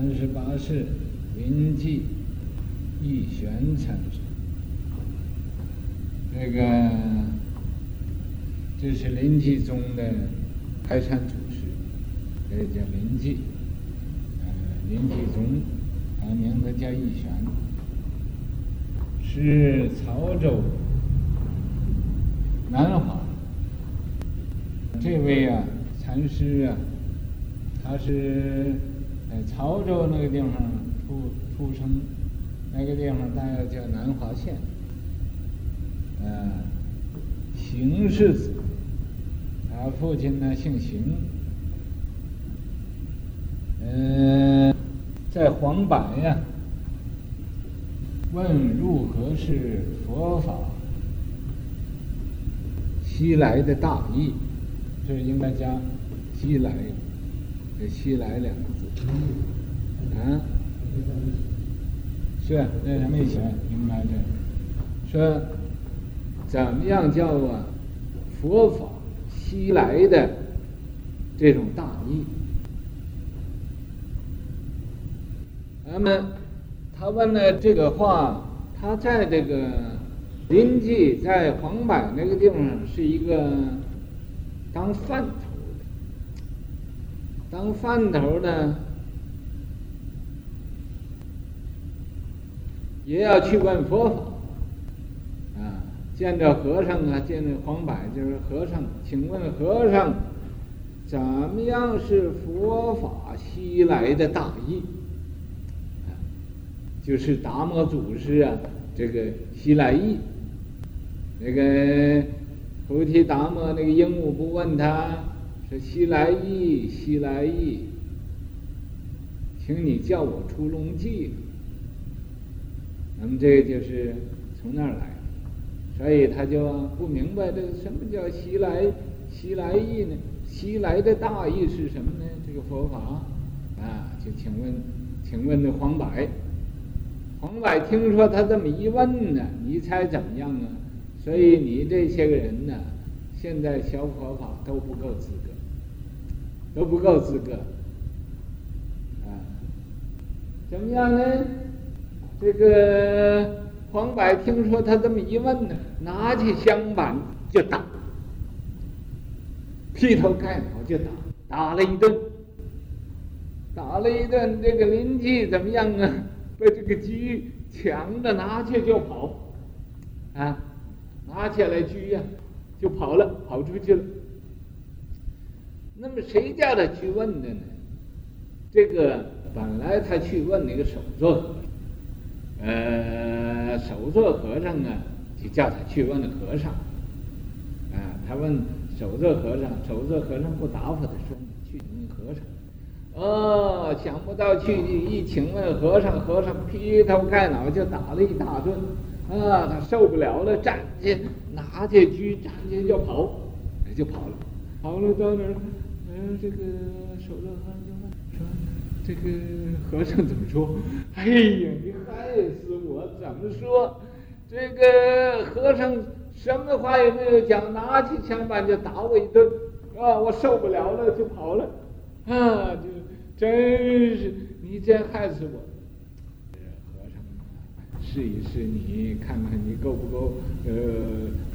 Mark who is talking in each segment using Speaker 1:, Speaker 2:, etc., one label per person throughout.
Speaker 1: 三十八世林济义玄禅师，这个这是临济宗的开山祖师，这叫临济，呃，临济宗，他名字叫义玄，是曹州南华这位啊禅师啊，他是。在潮州那个地方出出生，那个地方大概叫南华县，呃，邢氏子，他父亲呢姓邢，嗯、在黄柏呀，问如何是佛法西来的大义，这应该加西来，这西来两个。啊，是，那人没写，明白这说，怎么样叫啊？佛法西来的这种大义。那么他问的这个话，他在这个临济，在黄柏那个地方是一个当饭头的，当饭头的。也要去问佛法，啊，见着和尚啊，见着黄柏就是和尚，请问和尚，怎么样是佛法西来的大义？啊，就是达摩祖师啊，这个西来意，那个菩提达摩那个鹦鹉不问他，说西来意，西来意，请你叫我出笼记。那么这个就是从那儿来，所以他就不明白这个什么叫西来西来意呢？西来的大意是什么呢？这个佛法啊，就请问，请问那黄柏，黄柏听说他这么一问呢，你猜怎么样啊？所以你这些个人呢，现在学佛法都不够资格，都不够资格啊？怎么样呢？这个黄柏听说他这么一问呢，拿起香板就打，劈头盖脑就打，打了一顿，打了一顿。这个临济怎么样啊？把这个车抢着拿去就跑，啊，拿起来车呀就跑了，跑出去了。那么谁叫他去问的呢？这个本来他去问那个首座。呃，首座和尚呢，就叫他去问和尚。啊，他问首座和尚，首座和尚不答复他，说你去问和尚。哦，想不到去一请问和尚，和尚劈头盖脑就打了一大顿。啊，他受不了了，站起，拿起狙，站起就跑，就跑了，跑了到哪儿？嗯、这个首座和尚就问说。这个和尚怎么说？哎呀，你害死我！怎么说？这个和尚什么话也没有讲，拿起枪板就打我一顿，啊，我受不了了，就跑了，啊，就真是你这样害死我！和尚，试一试你，看看你够不够，呃，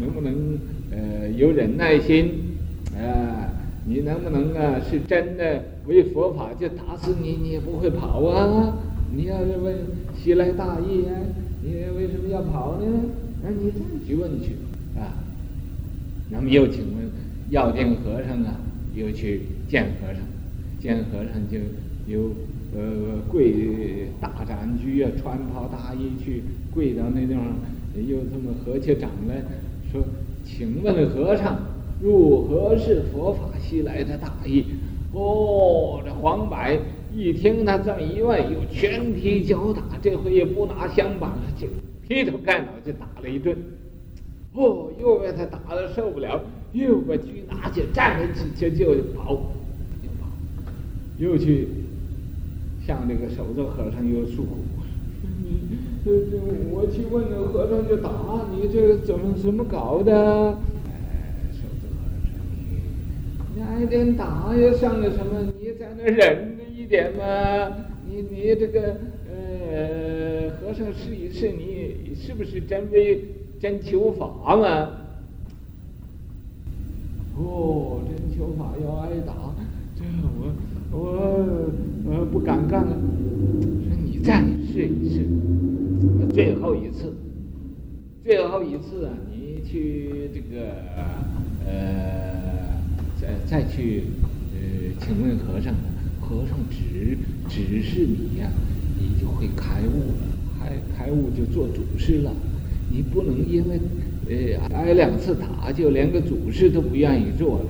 Speaker 1: 能不能呃有忍耐心，啊，你能不能啊是真的？为佛法就打死你，你也不会跑啊！你要是问西来大义啊，你为什么要跑呢？那你再去问去啊！那么又请问药定和尚啊，又去见和尚，见和尚就又呃跪大斩鞠啊，穿袍大衣去跪到那地方，又这么合起掌来说：“请问和尚，如何是佛法西来的大义？”哦，这黄柏一听他这么一问，又全体脚打，这回也不拿香板了，就劈头盖脑就打了一顿。哦，又被他打的受不了，又把狙拿起，站起就就跑，就跑，又去向那个首座和尚又诉苦：“你这这我去问那和尚就打你，这怎么怎么搞的？”哎，守正和尚，你挨点打也，像个什么？你在那忍点嘛，你你这个呃和尚试一试，你是不是真为真求法嘛？哦，真求法要挨打，这我我我不敢干了。说你再试一试，最后一次，最后一次啊，你去这个呃再再去呃，请问和尚。和尚指指示你呀、你就会开悟了，开开悟就做祖师了。你不能因为呃挨两次打，就连个祖师都不愿意做了。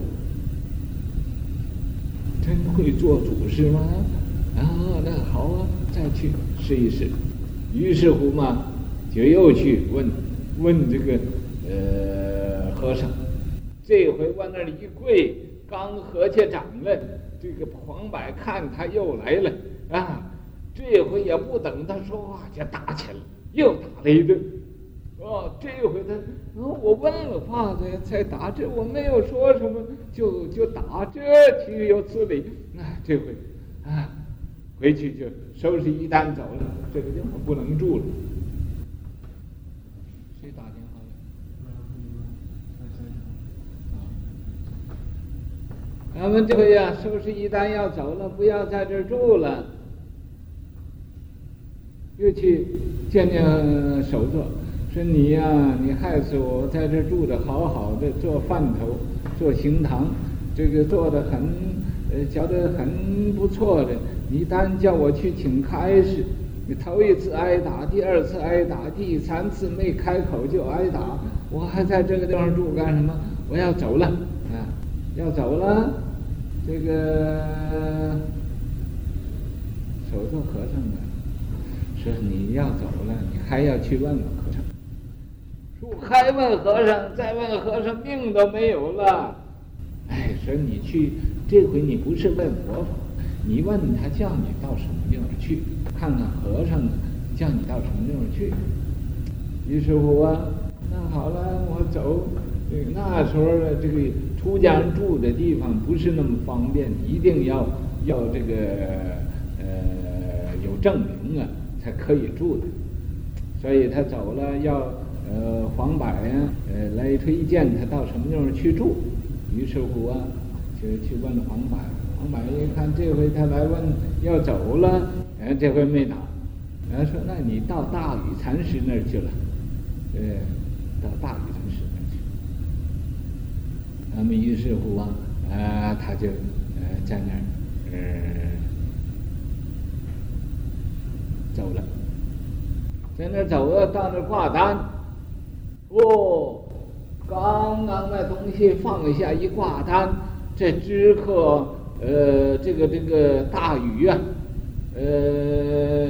Speaker 1: 真会做祖师吗？啊，那好啊，再去试一试。于是乎嘛，就又去问问这个呃和尚，这回往那里一跪，刚合起掌来。这个黄柏看他又来了啊，这回也不等他说话就打起来了，又打了一顿。哦，这回他，哦，我问了话才才打，这我没有说什么就就打，这岂有此理？那、啊、这回啊，回去就收拾衣单走了，这个地方不能住了。谁打电话？咱们这回呀，是不是一旦要走了，不要在这儿住了。又去见见首座，说你呀，你害死我，在这儿住的好好的，做饭头，做行堂，这个做的很，呃，觉得很不错的。你单叫我去请开示，你头一次挨打，第二次挨打，第三次没开口就挨打，我还在这个地方住干什么？我要走了，啊，要走了。这个首座和尚啊，说你要走了，你还要去问问和尚。说还问和尚，再问和尚，命都没有了。哎，说你去，这回你不是问佛法，你问他叫你到什么地方去，看看和尚叫你到什么地方去。于是乎啊，那好了，我走。对，那时候的这个出家人住的地方不是那么方便，一定要要这个呃有证明啊才可以住的，所以他走了要呃黄柏呀呃来推荐他到什么地方去住，于是乎啊就去问黄柏，黄柏一看这回他来问要走了，哎这回没打，然后说那你到大禹禅师那儿去了，呃到大禹。么于是乎啊，啊，他就呃在那儿呃走了，在那儿走了，到那儿挂单，哦，刚刚那东西放下一挂单，这知客呃这个这个大鱼啊，呃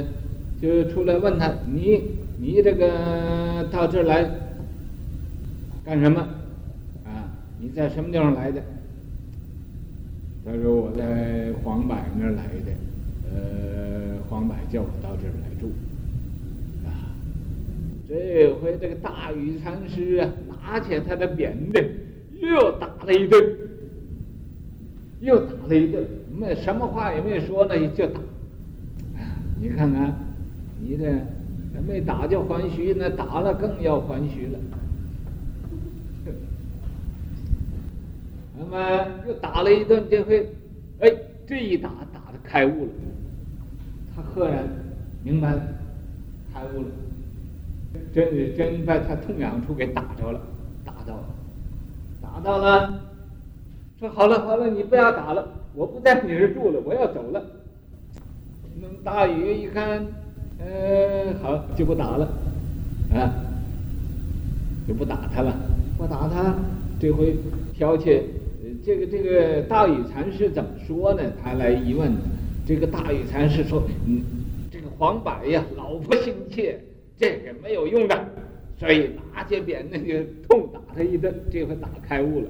Speaker 1: 就出来问他，你你这个到这儿来干什么？你在什么地方来的？他说我在黄柏那儿来的，呃，黄柏叫我到这儿来住，啊，这回这个大禹禅师啊，拿起他的扁担，又打了一顿，又打了一顿，没什么话也没说呢，就打，你看看，你这没打就还虚，那打了更要还虚了。那么又打了一顿，这回，哎，这一打打的开悟了，他赫然明白了，开悟了，真真把他痛痒处给打着了，打到了，打到了，说好了好了，你不要打了，我不在你这住了，我要走了。那么大禹一看，呃，好，就不打了，啊，就不打他了，不打他，这回挑起。这个这个大禹禅师怎么说呢？他来一问，这个大禹禅师说：“嗯，这个黄柏呀，老婆心切，这个没有用的，所以拿起扁担就痛打他一顿，这回打开悟了。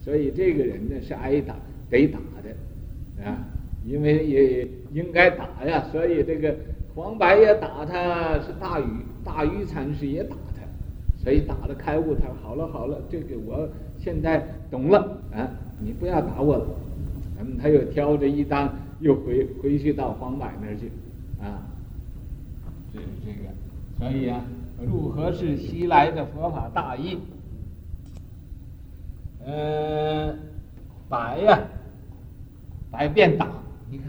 Speaker 1: 所以这个人呢是挨打得打的，啊，因为也应该打呀，所以这个黄柏也打他，是大禹大禹禅师也打他，所以打了开悟，他好了好了，这个我。”现在懂了啊！你不要打我了。那么他又挑着一担又回回去到黄柏那儿去，啊，这这个，所以啊，如何是西来的佛法大义？呃，白呀，白变打，你看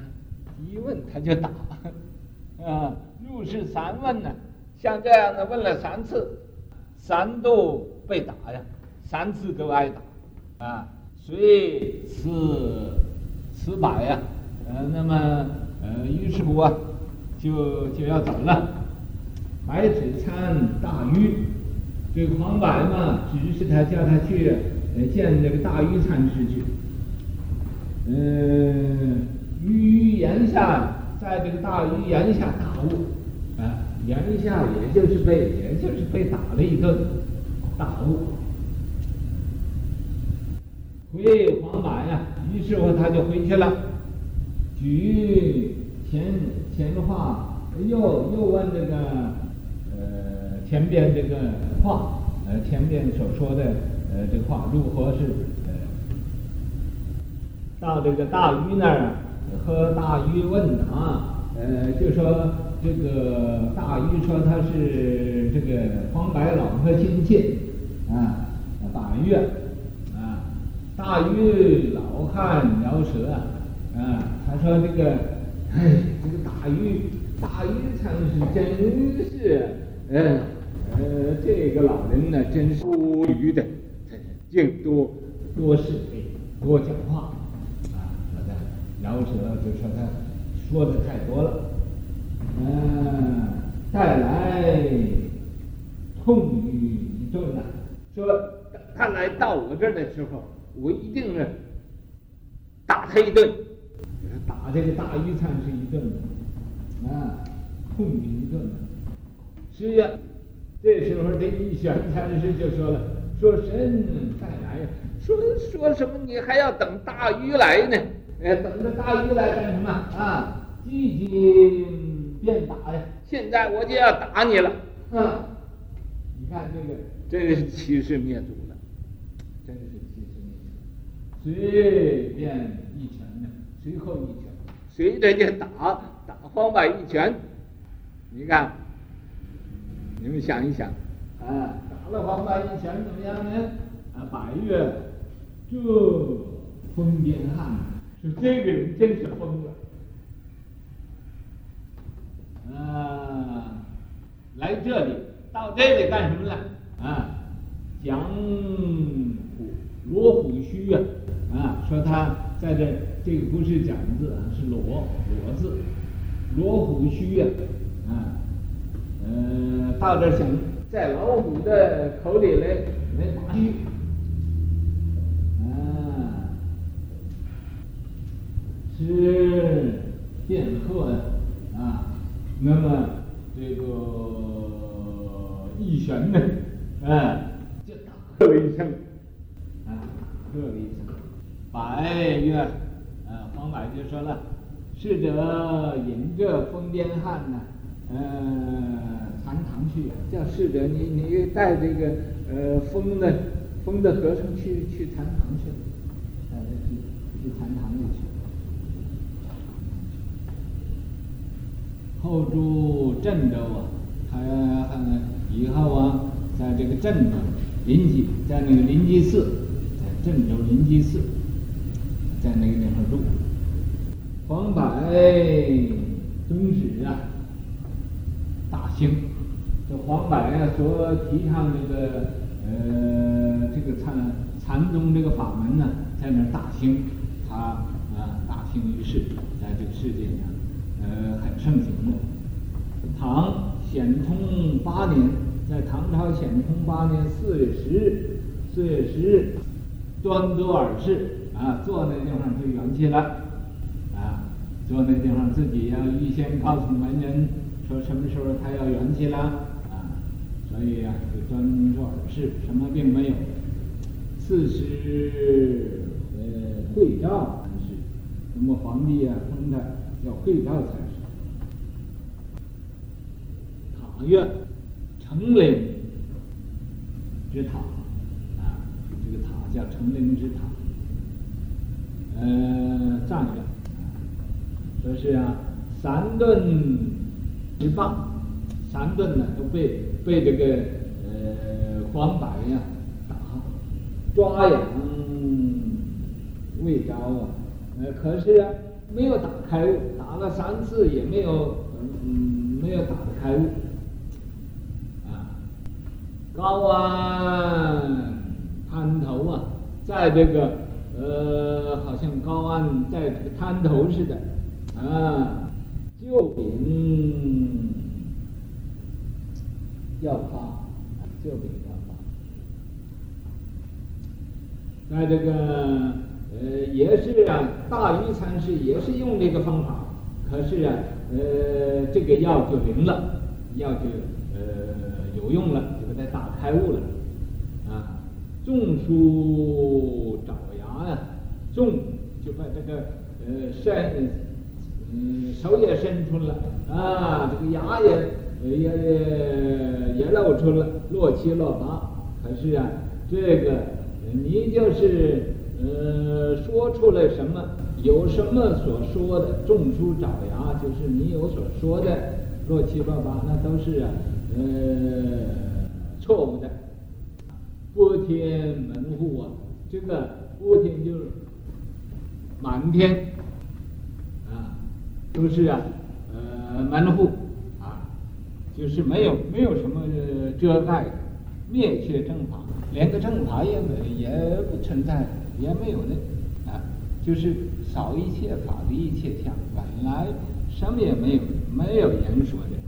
Speaker 1: 一问他就打，啊，入室三问呢，像这样的问了三次，三度被打呀，三次都挨打，啊，所以是此柏呀。呃，那么呃，于是乎啊，就就要走了。白水参大愚，这个黄柏嘛，指示他叫他去呃见这个大愚禅师去。嗯，于檐下，在这个大愚檐下大悟，啊，檐下也就是被也就是被打了一顿，大悟。回黄柏呀，于是乎他就回去了。举前前话，又又问这个呃前边这个话，呃前边所说的呃这话如何是呃到这个大愚那儿和大愚问答，呃就说这个大愚说他是这个黄柏老婆亲戚啊，大愚啊，大愚老汉饶舌啊。啊他说：“这个，哎，这个大愚，大愚禅师真是，嗯，呃，这个老人呢，真是多余的，净多多是非，多讲话，啊，说的饶舌，就说他说的太多了，嗯，带来痛语一顿呐，说他来到我这儿的时候，我一定呢打他一顿。”打这个大鱼禅师一顿，啊，痛语一顿。是呀，这时候这一玄禅师就说了：“说神再来呀，说说什么？你还要等大鱼来呢？哎，等着大鱼来干什么啊？积极便打呀！现在我就要打你了。啊，你看这个，这是欺师灭祖了，真是欺师灭祖，随便一拳呢，随后一拳。”随着就打打黄柏一拳，你看，你们想一想，啊，打了黄柏一拳怎么样呢？啊，百岳这疯癫汉，是这个人真是疯了，啊，来这里到这里干什么了？啊，讲虎罗虎须啊，啊，说他在这。这个不是讲字啊，是罗罗字，罗虎须呀，啊，呃，到这想在老虎的口里来来打须，啊，是电鹤呀，啊，那么这个一旋呢，啊，就打了一声，啊，喝了一声，百岳。黄柏就说了：“逝者迎着疯癫汉呢，呃，禅堂去。叫逝者，你你带这个呃疯的疯的和尚去去禅堂去，带他去去禅堂里去。后住郑州啊，他以后啊，在这个郑州临济，在那个临济寺，在郑州临济寺，在那个地方住。”黄柏宗旨啊，大兴。这黄柏呀，所提倡这个呃这个禅禅宗这个法门呢，在那儿大兴，他啊大兴于世，在这个世界上呃很盛行的。唐显通八年，在唐朝显通八年四月十日，四月十日端坐而逝啊，坐那地方就圆寂了。坐那地方，自己要预先告诉门人，说什么时候他要圆寂了啊，所以、啊，就端坐而逝，什么病没有。次时，呃，会照禅师，那么皇帝啊封他叫会照才是。塔院，成灵之塔啊，这个塔叫成灵之塔，呃，站着。说是啊，三顿之霸，三顿呢都被被这个呃黄白呀打抓痒未招啊，呃可是啊没有打开悟，打了三次也没有嗯没有打开悟啊，高安滩头啊，在这个呃好像高安在这个滩头似的。啊，救兵要发，救兵要发，在这个呃也是啊，大禹禅师也是用这个方法，可是啊呃这个药就灵了，药就呃有用了，就给他打开悟了，啊，种树爪牙呀，种就把这个呃山。嗯，手也伸出了啊，这个牙也也也也露出了，落七落八。可是啊，这个你就是呃说出来什么，有什么所说的，种出爪牙，就是你有所说的，落七落八，那都是啊呃错误的。拨天门户啊，这个拨天就是满天。都是啊，呃，门户啊，就是没有没有什么遮盖的，灭却正法，连个正法也没也不存在，也没有的啊，就是扫一切法的一切相，本来什么也没有，没有人说的。